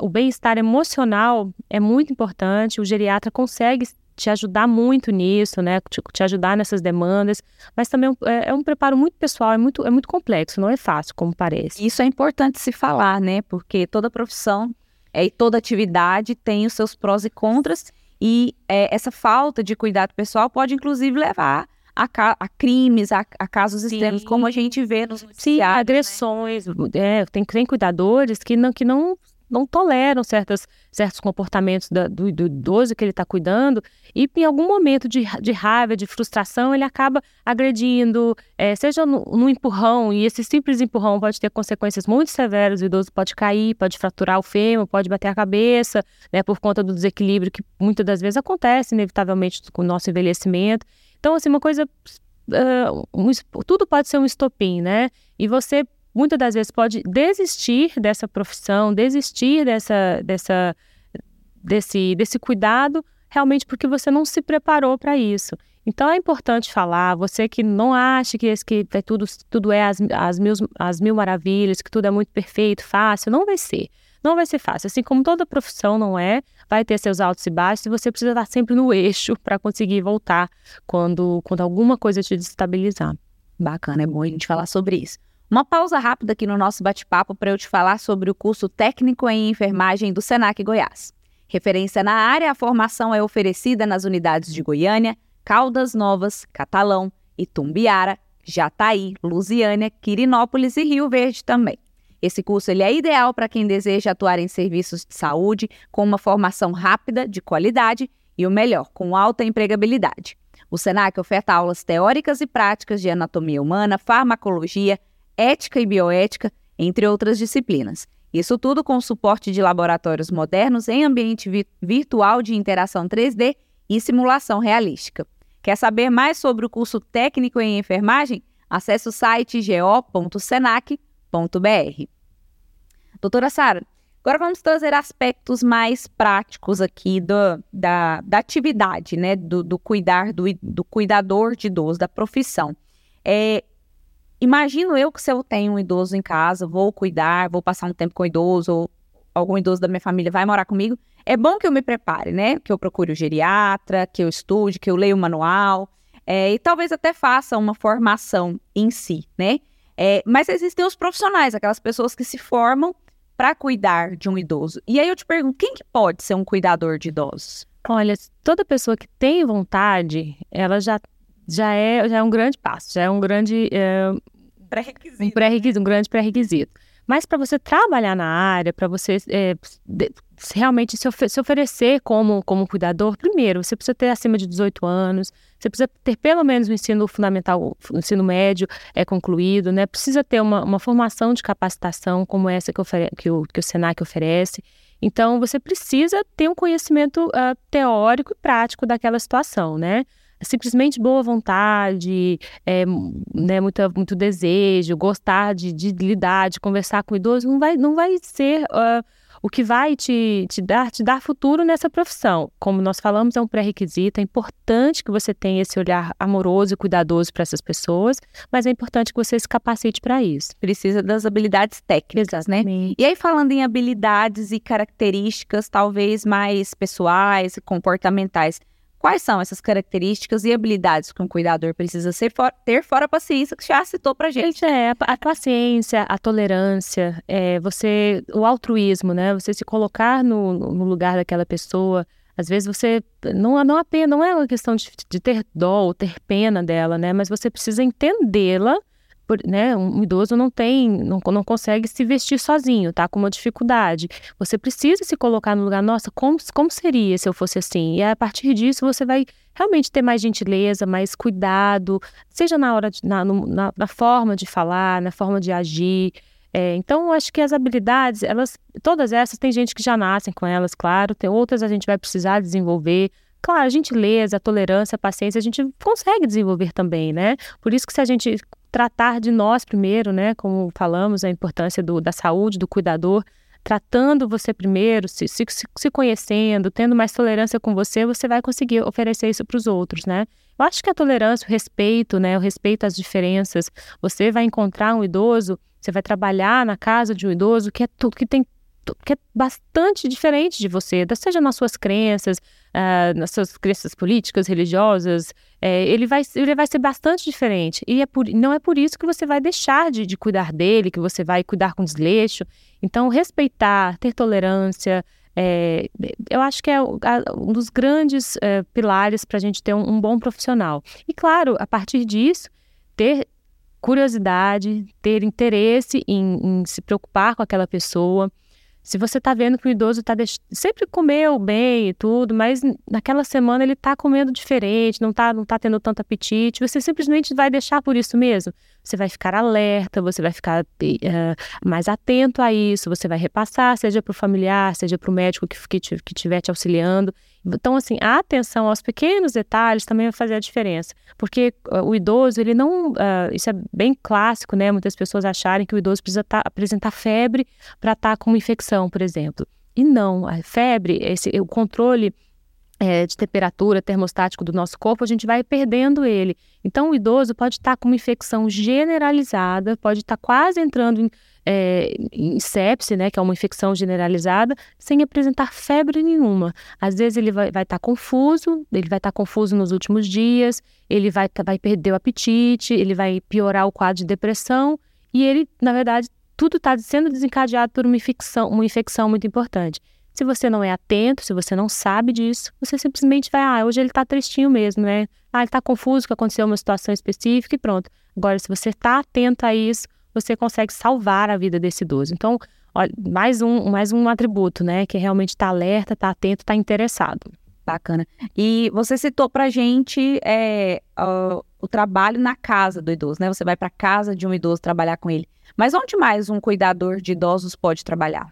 o bem-estar emocional é muito importante. O geriatra consegue te ajudar muito nisso, né? Te, te ajudar nessas demandas, mas também é, é, um preparo muito pessoal, é muito, é muito complexo, não é fácil, como parece. Isso é importante se falar, né? Porque toda profissão é, e toda atividade tem os seus prós e contras, e é, essa falta de cuidado pessoal pode, inclusive, levar a, a crimes, a, a casos Sim. extremos, como a gente vê nos Sim, né? agressões. Né? É, tem, tem cuidadores que não, que não não toleram certas, certos comportamentos da, do, do, idoso que ele está cuidando e em algum momento de, de raiva, de frustração, ele acaba agredindo, é, seja no, no, empurrão, e esse simples empurrão pode ter consequências muito severas, o idoso pode cair, pode fraturar o fêmur, pode bater a cabeça, né, por conta do desequilíbrio que muitas das vezes acontece, inevitavelmente, com o nosso envelhecimento. Então, assim, uma coisa Uh, um, tudo pode ser um estopim, né? E você muitas das vezes pode desistir dessa profissão, desistir dessa, dessa, desse, desse cuidado, realmente porque você não se preparou para isso. Então é importante falar, você que não acha que, que é tudo, tudo é as, as, mil, as mil maravilhas, que tudo é muito perfeito, fácil, não vai ser. Não vai ser fácil. Assim como toda profissão não é, vai ter seus altos e baixos e você precisa estar sempre no eixo para conseguir voltar quando, quando alguma coisa te desestabilizar. Bacana, é bom a gente falar sobre isso. Uma pausa rápida aqui no nosso bate-papo para eu te falar sobre o curso técnico em enfermagem do Senac Goiás. Referência na área, a formação é oferecida nas unidades de Goiânia, Caldas Novas, Catalão, Itumbiara, Jataí, Lusiânia, Quirinópolis e Rio Verde também. Esse curso ele é ideal para quem deseja atuar em serviços de saúde com uma formação rápida, de qualidade e o melhor, com alta empregabilidade. O SENAC oferta aulas teóricas e práticas de anatomia humana, farmacologia, ética e bioética, entre outras disciplinas. Isso tudo com suporte de laboratórios modernos em ambiente vi virtual de interação 3D e simulação realística. Quer saber mais sobre o curso técnico em enfermagem? Acesse o site go.senac.br. Doutora Sara, agora vamos trazer aspectos mais práticos aqui do, da, da atividade, né? Do, do cuidar, do, do cuidador de idoso, da profissão. É, Imagino eu que se eu tenho um idoso em casa, vou cuidar, vou passar um tempo com o idoso, ou algum idoso da minha família vai morar comigo, é bom que eu me prepare, né? Que eu procure o geriatra, que eu estude, que eu leia o manual, é, e talvez até faça uma formação em si, né? É, mas existem os profissionais, aquelas pessoas que se formam para cuidar de um idoso. E aí eu te pergunto, quem que pode ser um cuidador de idosos? Olha, toda pessoa que tem vontade, ela já, já, é, já é um grande passo, já é um grande, é, pré-requisito. Um pré-requisito, um grande pré-requisito. Mas para você trabalhar na área, para você é, realmente se, se, oferecer como, como cuidador, primeiro, você precisa ter acima de 18 anos, você precisa ter pelo menos o ensino fundamental, o ensino médio é concluído, né? Precisa ter uma, uma formação de capacitação como essa que, que, o, que o SENAC oferece. Então, você precisa ter um conhecimento uh, teórico e prático daquela situação, né? Simplesmente boa vontade, é, né, muita, muito desejo, gostar de, de, lidar, de conversar com o idoso, não vai, não vai ser uh, o que vai te, te, dar, te dar futuro nessa profissão. Como nós falamos, é um pré-requisito, é importante que você tenha esse olhar amoroso e cuidadoso para essas pessoas, mas é importante que você se capacite para isso. Precisa das habilidades técnicas, né? Exatamente. né? E aí, falando em habilidades e características, talvez mais pessoais e comportamentais, Quais são essas características e habilidades que um cuidador precisa for, ter fora a paciência que já citou pra gente? É, a, paciência, a tolerância, é, você, o altruísmo, né? Você se colocar no, no lugar daquela pessoa. Às vezes você não, não apenas não é uma questão de, de ter dó ou ter pena dela, né? Mas você precisa entendê-la por, né, um idoso não tem, não, não consegue se vestir sozinho, tá? Com uma dificuldade. Você precisa se colocar no lugar, nossa, como, como seria se eu fosse assim? E a partir disso você vai realmente ter mais gentileza, mais cuidado, seja na hora de, na, na, na forma de falar, na forma de agir. É, então, eu acho que as habilidades, elas, todas essas, tem gente que já nascem com elas, claro, tem outras a gente vai precisar desenvolver. Claro, a gentileza, a tolerância, a paciência, a gente consegue desenvolver também, né? Por isso que se a gente tratar de nós primeiro, né, como falamos, a importância do, da saúde, do cuidador, tratando você primeiro, se, se, se conhecendo, tendo mais tolerância com você, você vai conseguir oferecer isso para os outros, né? Eu acho que a tolerância, o respeito, né, o respeito às diferenças, você vai encontrar um idoso você vai trabalhar na casa de um idoso que é tudo que tem que é bastante diferente de você, seja nas suas crenças, uh, nas suas crenças políticas, religiosas, é, ele, vai, ele vai ser bastante diferente. E é por, não é por isso que você vai deixar de, de cuidar dele, que você vai cuidar com desleixo. Então, respeitar, ter tolerância, é, eu acho que é um dos grandes é, pilares para a gente ter um, um bom profissional. E, claro, a partir disso, ter curiosidade, ter interesse em, em se preocupar com aquela pessoa. Se você está vendo que o idoso tá deix... sempre comeu bem e tudo, mas naquela semana ele está comendo diferente, não está não tá tendo tanto apetite, você simplesmente vai deixar por isso mesmo. Você vai ficar alerta, você vai ficar uh, mais atento a isso, você vai repassar, seja para o familiar, seja para o médico que, que, que estiver te auxiliando. Então, assim, a atenção aos pequenos detalhes também vai fazer a diferença. Porque uh, o idoso, ele não. Uh, isso é bem clássico, né? Muitas pessoas acharem que o idoso precisa tá, apresentar febre para estar tá com infecção, por exemplo. E não, a febre, esse, o controle é, de temperatura termostático do nosso corpo, a gente vai perdendo ele. Então, o idoso pode estar tá com uma infecção generalizada, pode estar tá quase entrando em é, em sepse, né, que é uma infecção generalizada, sem apresentar febre nenhuma. Às vezes ele vai estar tá confuso, ele vai estar tá confuso nos últimos dias, ele vai, vai perder o apetite, ele vai piorar o quadro de depressão e ele, na verdade, tudo está sendo desencadeado por uma infecção, uma infecção muito importante. Se você não é atento, se você não sabe disso, você simplesmente vai, ah, hoje ele está tristinho mesmo, né? Ah, ele está confuso que aconteceu uma situação específica e pronto. Agora, se você está atento a isso, você consegue salvar a vida desse idoso. Então, olha, mais um, mais um atributo, né? Que realmente está alerta, está atento, está interessado. Bacana. E você citou pra gente é, uh, o trabalho na casa do idoso, né? Você vai para casa de um idoso trabalhar com ele. Mas onde mais um cuidador de idosos pode trabalhar?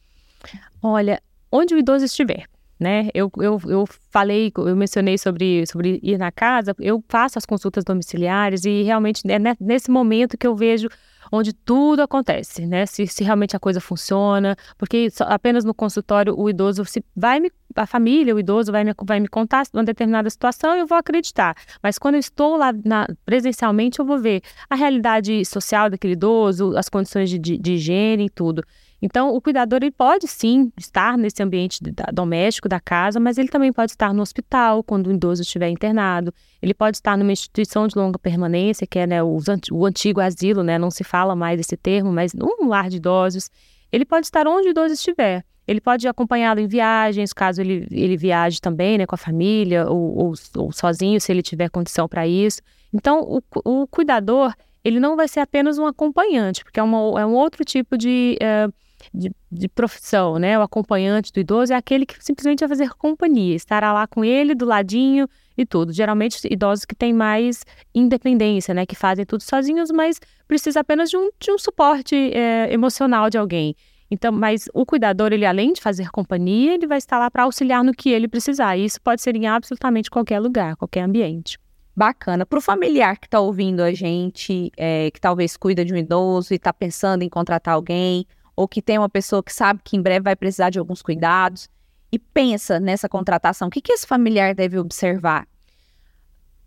Olha, onde o idoso estiver. Né? Eu, eu, eu falei, eu mencionei sobre, sobre ir na casa, eu faço as consultas domiciliares e realmente é nesse momento que eu vejo onde tudo acontece, né? Se, se realmente a coisa funciona, porque só, apenas no consultório o idoso se vai me, a família, o idoso vai me, vai me contar uma determinada situação e eu vou acreditar. Mas quando eu estou lá na, presencialmente, eu vou ver a realidade social daquele idoso, as condições de, de, de higiene e tudo. Então, o cuidador ele pode sim estar nesse ambiente doméstico da casa, mas ele também pode estar no hospital quando o idoso estiver internado. Ele pode estar numa instituição de longa permanência, que é né, o, o antigo asilo, né? Não se fala mais esse termo, mas um lar de idosos. Ele pode estar onde o idoso estiver. Ele pode acompanhá-lo em viagens, caso ele, ele viaje também, né, com a família, ou, ou, ou sozinho, se ele tiver condição para isso. Então, o, o, cuidador, ele não vai ser apenas um acompanhante, porque é, uma, é um outro tipo de, uh, de, de, profissão, né? O acompanhante do idoso é aquele que simplesmente vai fazer companhia, estará lá com ele, do ladinho e tudo. Geralmente, idosos que têm mais independência, né? Que fazem tudo sozinhos, mas precisa apenas de um, de um suporte é, emocional de alguém. Então, mas o cuidador, ele além de fazer companhia, ele vai estar lá para auxiliar no que ele precisar. E isso pode ser em absolutamente qualquer lugar, qualquer ambiente. Bacana. Para o familiar que está ouvindo a gente, é, que talvez cuida de um idoso e está pensando em contratar alguém, ou que tem uma pessoa que sabe que em breve vai precisar de alguns cuidados e pensa nessa contratação, o que, que esse familiar deve observar?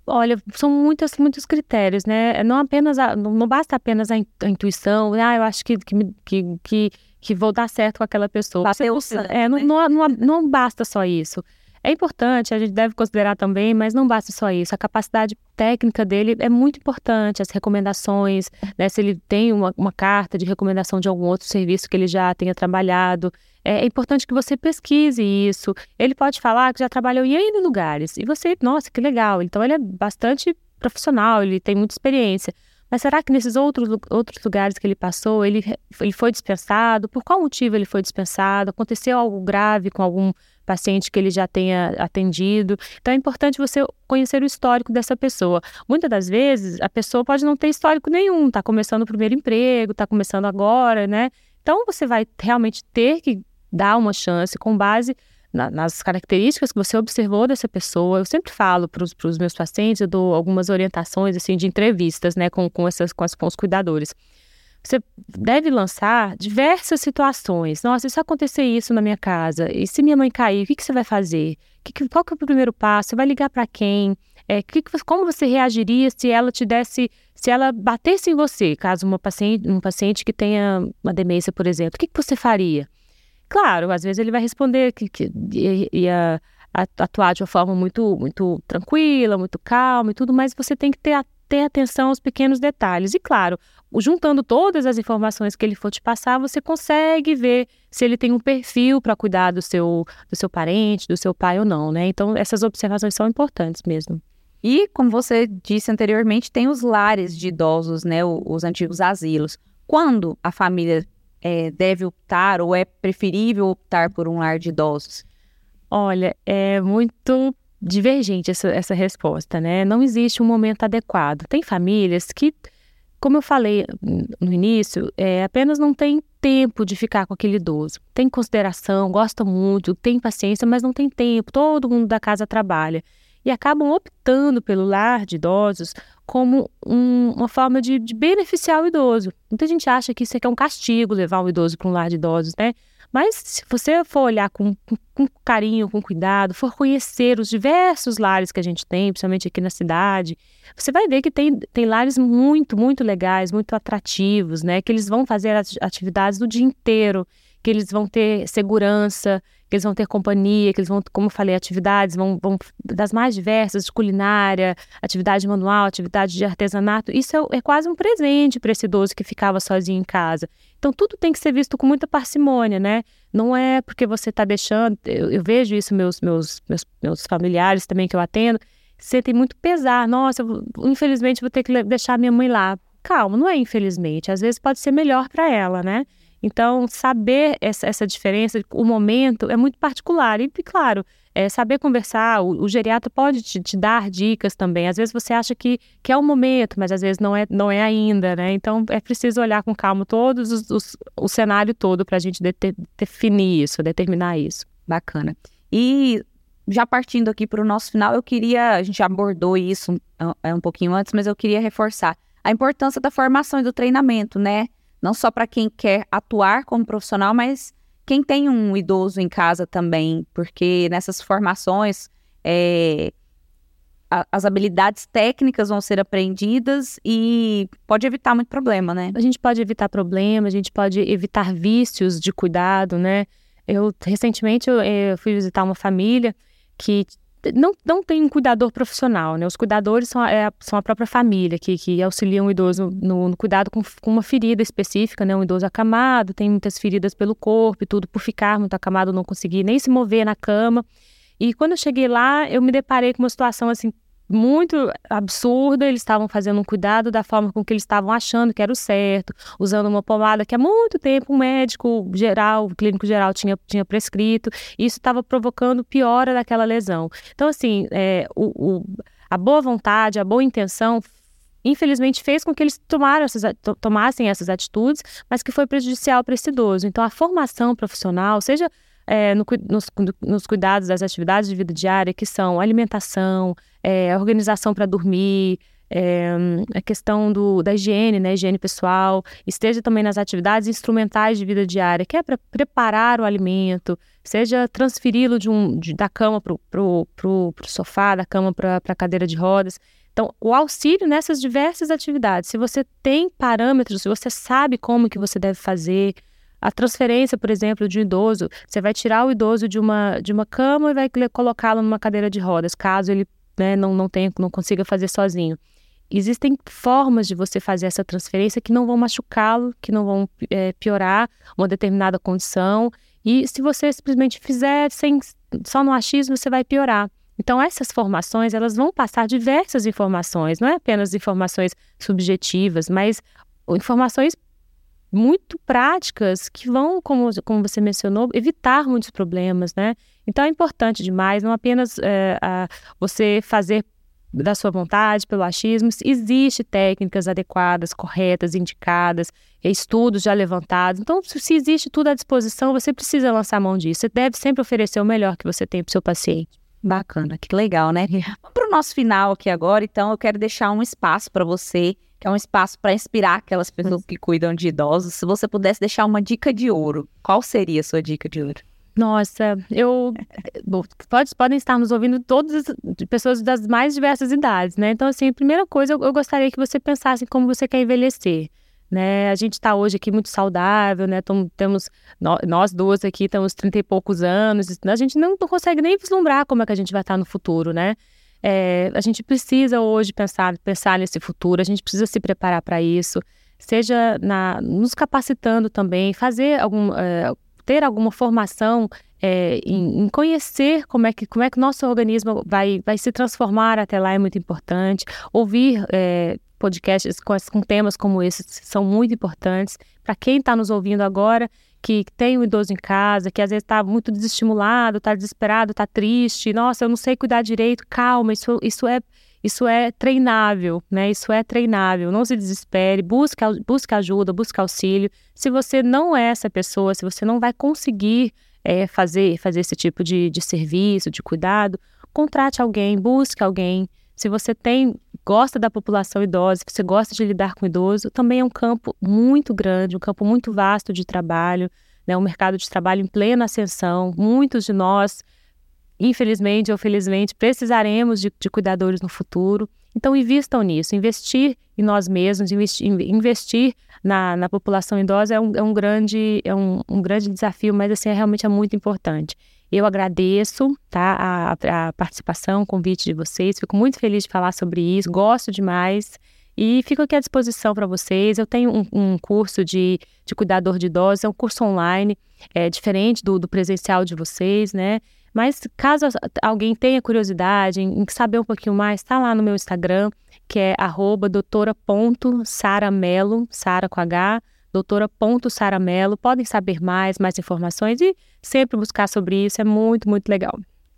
Olha, são muitos, muitos critérios, né? Não apenas a, não basta apenas a, intuição, ah, eu acho que, que, que, que, que vou dar certo com aquela pessoa. Sangue, é, né? não, não, não basta só isso. É importante, a gente deve considerar também, mas não basta só isso. A capacidade técnica dele é muito importante, as recomendações, né? Se ele tem uma, uma carta de recomendação de algum outro serviço que ele já tenha trabalhado. É, é importante que você pesquise isso. Ele pode falar que já trabalhou em N lugares. E você, nossa, que legal. Então ele é bastante profissional, ele tem muita experiência. Mas será que nesses outros, outros lugares que ele passou, ele, ele foi dispensado? Por qual motivo ele foi dispensado? Aconteceu algo grave com algum paciente que ele já tenha atendido. Então é importante você conhecer o histórico dessa pessoa. Muitas das vezes a pessoa pode não ter histórico nenhum, está começando o primeiro emprego, está começando agora, né? Então você vai realmente ter que dar uma chance com base na, nas características que você observou dessa pessoa. Eu sempre falo para os meus pacientes, eu dou algumas orientações assim de entrevistas, né, com, com, essas, com, as, com os cuidadores. Você deve lançar diversas situações. Nossa, se acontecer isso na minha casa? E se minha mãe cair, o que, que você vai fazer? Que, qual que é o primeiro passo? Você vai ligar para quem? É, que, como você reagiria se ela te desse, se ela batesse em você, caso uma paciente, um paciente que tenha uma demência, por exemplo, o que, que você faria? Claro, às vezes ele vai responder que, que ia, atuar de uma forma muito, muito tranquila, muito calma e tudo, mas você tem que ter ter atenção aos pequenos detalhes. E claro, juntando todas as informações que ele for te passar, você consegue ver se ele tem um perfil para cuidar do seu, do seu parente, do seu pai ou não, né? Então, essas observações são importantes mesmo. E, como você disse anteriormente, tem os lares de idosos, né? Os antigos asilos. Quando a família é, deve optar ou é preferível optar por um lar de idosos? Olha, é muito divergente essa, essa resposta, né? Não existe um momento adequado. Tem famílias que, como eu falei no início, é, apenas não tem tempo de ficar com aquele idoso. Tem consideração, gosta muito, tem paciência, mas não tem tempo. Todo mundo da casa trabalha. E acabam optando pelo lar de idosos como um, uma forma de, de beneficiar o idoso. Muita gente acha que isso aqui é um castigo levar um idoso para um lar de idosos, né? Mas se você for olhar com, com, com, carinho, com cuidado, for conhecer os diversos lares que a gente tem, principalmente aqui na cidade, você vai ver que tem, tem lares muito, muito legais, muito atrativos, né? Que eles vão fazer atividades do dia inteiro, que eles vão ter segurança, que eles vão ter companhia, que eles vão, como eu falei, atividades vão, vão das mais diversas, de culinária, atividade manual, atividade de artesanato. Isso é, é quase um presente para esse idoso que ficava sozinho em casa. Então, tudo tem que ser visto com muita parcimônia, né? Não é porque você está deixando. Eu, eu, vejo isso, meus, meus, meus, meus familiares também que eu atendo, sentem muito pesar. Nossa, eu, infelizmente vou ter que deixar minha mãe lá. Calma, não é infelizmente. Às vezes pode ser melhor para ela, né? Então, saber essa, essa diferença, o momento, é muito particular. E, claro, é, saber conversar, o, o geriatra pode te, te, dar dicas também. Às vezes você acha que, que é o momento, mas às vezes não é, não é ainda, né? Então, é preciso olhar com calma todos os, os o cenário todo para a gente de, de, definir isso, determinar isso. Bacana. E já partindo aqui para o nosso final, eu queria, a gente abordou isso um, é, um pouquinho antes, mas eu queria reforçar a importância da formação e do treinamento, né? Não só para quem quer atuar como profissional, mas quem tem um idoso em casa também, porque nessas formações é, a, as habilidades técnicas vão ser aprendidas e pode evitar muito problema, né? A gente pode evitar problema, a gente pode evitar vícios de cuidado, né? Eu recentemente eu, eu fui visitar uma família que não, não tem um cuidador profissional, né? Os cuidadores são a, é, são a própria família que, que auxiliam o idoso no, no cuidado com, com, uma ferida específica, né? Um idoso acamado, tem muitas feridas pelo corpo e tudo, por ficar muito acamado, não conseguir nem se mover na cama. E quando eu cheguei lá, eu me deparei com uma situação assim muito absurda. Eles estavam fazendo um cuidado da forma com que eles estavam achando que era o certo, usando uma pomada que há muito tempo um médico geral, o clínico geral tinha, tinha prescrito. E isso estava provocando piora daquela lesão. Então, assim, é, o, o, a boa vontade, a boa intenção infelizmente fez com que eles essas, tomassem essas atitudes, mas que foi prejudicial para esse idoso. Então, a formação profissional, seja é, no, nos, nos, cuidados das atividades de vida diária, que são alimentação, é, organização para dormir, é, a questão do, da higiene, né, higiene pessoal, esteja também nas atividades instrumentais de vida diária, que é para preparar o alimento, seja transferi-lo de um, de, da cama para o sofá, da cama para a cadeira de rodas. Então, o auxílio nessas diversas atividades, se você tem parâmetros, se você sabe como que você deve fazer, a transferência, por exemplo, de um idoso, você vai tirar o idoso de uma, de uma cama e vai colocá-lo numa cadeira de rodas, caso ele né, não, não, tenha, não consiga fazer sozinho. Existem formas de você fazer essa transferência que não vão machucá-lo, que não vão é, piorar uma determinada condição. E se você simplesmente fizer sem, só no achismo, você vai piorar. Então, essas formações, elas vão passar diversas informações, não é apenas informações subjetivas, mas informações muito práticas que vão, como, como você mencionou, evitar muitos problemas, né? Então, é importante demais não apenas é, a, você fazer da sua vontade, pelo achismo, existe técnicas adequadas, corretas, indicadas, estudos já levantados. Então, se existe tudo à disposição, você precisa lançar mão disso. Você deve sempre oferecer o melhor que você tem para o seu paciente. Bacana, que legal, né? Para o nosso final aqui agora, então eu quero deixar um espaço para você, é um espaço para inspirar aquelas pessoas que cuidam de idosos. Se você pudesse deixar uma dica de ouro, qual seria a sua dica de ouro? Nossa, eu. Bom, pode, podem estar nos ouvindo todas as pessoas das mais diversas idades, né? Então, assim, a primeira coisa, eu, eu gostaria que você pensasse em como você quer envelhecer né? A gente está hoje aqui muito saudável, né? Tom, temos nós duas aqui temos trinta e poucos anos, a gente não, não consegue nem vislumbrar como é que a gente vai estar no futuro, né? É, a gente precisa hoje pensar, pensar nesse futuro, a gente precisa se preparar para isso, seja na, nos capacitando também, fazer algum, é, ter alguma formação é, em, em, conhecer como é que como é que nosso organismo vai, vai se transformar até lá é muito importante. Ouvir é, podcasts com, com temas como esses são muito importantes. Para quem está nos ouvindo agora, que tem um idoso em casa, que às vezes está muito desestimulado, está desesperado, está triste, nossa, eu não sei cuidar direito, calma, isso, isso é isso é treinável, né? Isso é treinável. Não se desespere, busque, busque ajuda, busque auxílio. Se você não é essa pessoa, se você não vai conseguir é, fazer, fazer esse tipo de, de serviço, de cuidado, contrate alguém, busque alguém. Se você tem gosta da população idosa, se você gosta de lidar com idoso, também é um campo muito grande, um campo muito vasto de trabalho, né? um mercado de trabalho em plena ascensão. Muitos de nós, infelizmente ou felizmente, precisaremos de, de cuidadores no futuro. Então, invistam nisso. Investir em nós mesmos, investir, investir na, na população idosa é um, é um grande, é um, um grande desafio, mas assim, é realmente é muito importante. Eu agradeço tá, a, a participação, o convite de vocês. Fico muito feliz de falar sobre isso, gosto demais. E fico aqui à disposição para vocês. Eu tenho um, um, curso de, de cuidador de idosos, é um curso online, é diferente do, do presencial de vocês, né? Mas caso alguém tenha curiosidade em, em saber um pouquinho mais, está lá no meu Instagram, que é doutora.saramelo, Sara com H, doutora.saramelo. Podem saber mais, mais informações e sempre buscar sobre isso, é muito, muito legal.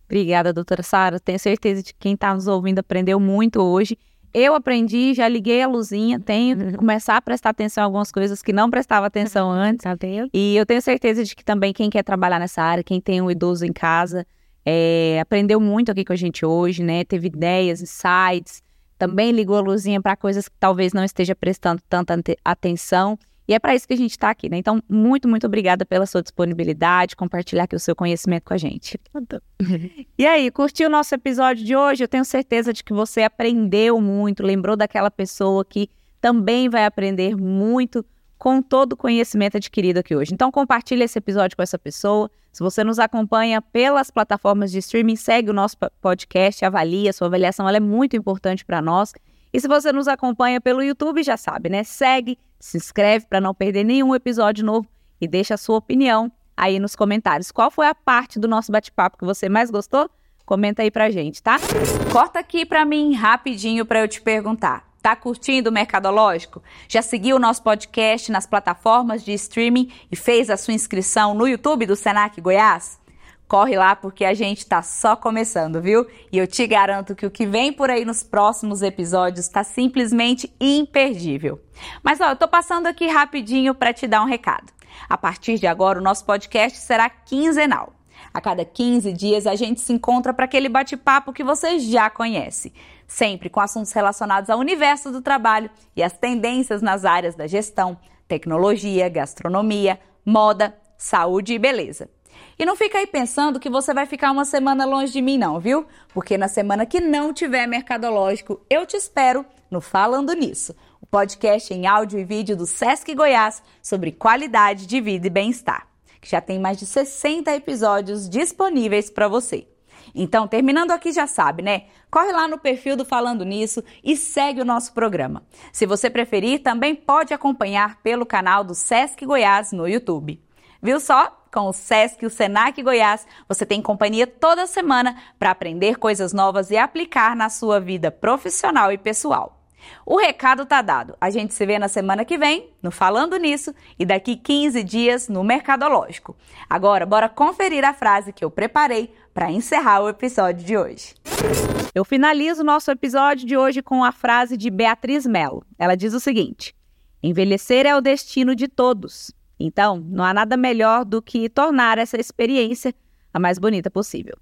Obrigada, doutora Sara. Tenho certeza de que quem está nos ouvindo aprendeu muito hoje. Eu aprendi, já liguei a luzinha, tenho que uhum. começar a prestar atenção em algumas coisas que não prestava atenção antes. Tá e eu tenho certeza de que também quem quer trabalhar nessa área, quem tem um idoso em casa, é, aprendeu muito aqui com a gente hoje, né? Teve ideias, insights, também ligou a luzinha para coisas que talvez não esteja prestando tanta atenção. E é para isso que a gente está aqui, né? Então, muito, muito obrigada pela sua disponibilidade, compartilhar aqui o seu conhecimento com a gente. e aí, curtiu o nosso episódio de hoje? Eu tenho certeza de que você aprendeu muito, lembrou daquela pessoa que também vai aprender muito com todo o conhecimento adquirido aqui hoje. Então, compartilhe esse episódio com essa pessoa. Se você nos acompanha pelas plataformas de streaming, segue o nosso podcast, avalia, sua avaliação ela é muito importante para nós. E se você nos acompanha pelo YouTube, já sabe, né? Segue, se inscreve para não perder nenhum episódio novo e deixa a sua opinião aí nos comentários. Qual foi a parte do nosso bate-papo que você mais gostou? Comenta aí pra gente, tá? Corta aqui pra mim rapidinho para eu te perguntar. Tá curtindo o Mercadológico? Já seguiu o nosso podcast nas plataformas de streaming e fez a sua inscrição no YouTube do Senac Goiás? Corre lá porque a gente está só começando, viu? E eu te garanto que o que vem por aí nos próximos episódios está simplesmente imperdível. Mas ó, eu tô passando aqui rapidinho para te dar um recado. A partir de agora, o nosso podcast será quinzenal. A cada 15 dias a gente se encontra para aquele bate-papo que você já conhece, sempre com assuntos relacionados ao universo do trabalho e as tendências nas áreas da gestão, tecnologia, gastronomia, moda, saúde e beleza. E não fica aí pensando que você vai ficar uma semana longe de mim, não, viu? Porque na semana que não tiver mercadológico, eu te espero no Falando Nisso, o podcast em áudio e vídeo do Sesc Goiás sobre qualidade de vida e bem-estar, que já tem mais de 60 episódios disponíveis para você. Então, terminando aqui, já sabe, né? Corre lá no perfil do Falando Nisso e segue o nosso programa. Se você preferir, também pode acompanhar pelo canal do Sesc Goiás no YouTube. Viu só? Com o SESC o Senac Goiás, você tem companhia toda semana para aprender coisas novas e aplicar na sua vida profissional e pessoal. O recado tá dado. A gente se vê na semana que vem, no Falando Nisso, e daqui 15 dias no Mercadológico. Agora, bora conferir a frase que eu preparei para encerrar o episódio de hoje. Eu finalizo o nosso episódio de hoje com a frase de Beatriz Mello. Ela diz o seguinte: Envelhecer é o destino de todos. Então, não há nada melhor do que tornar essa experiência a mais bonita possível.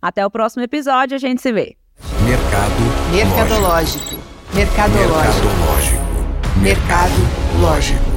Até o próximo episódio, a gente se vê. Mercado Mercadológico. Mercadológico. Mercadológico. Mercado Lógico.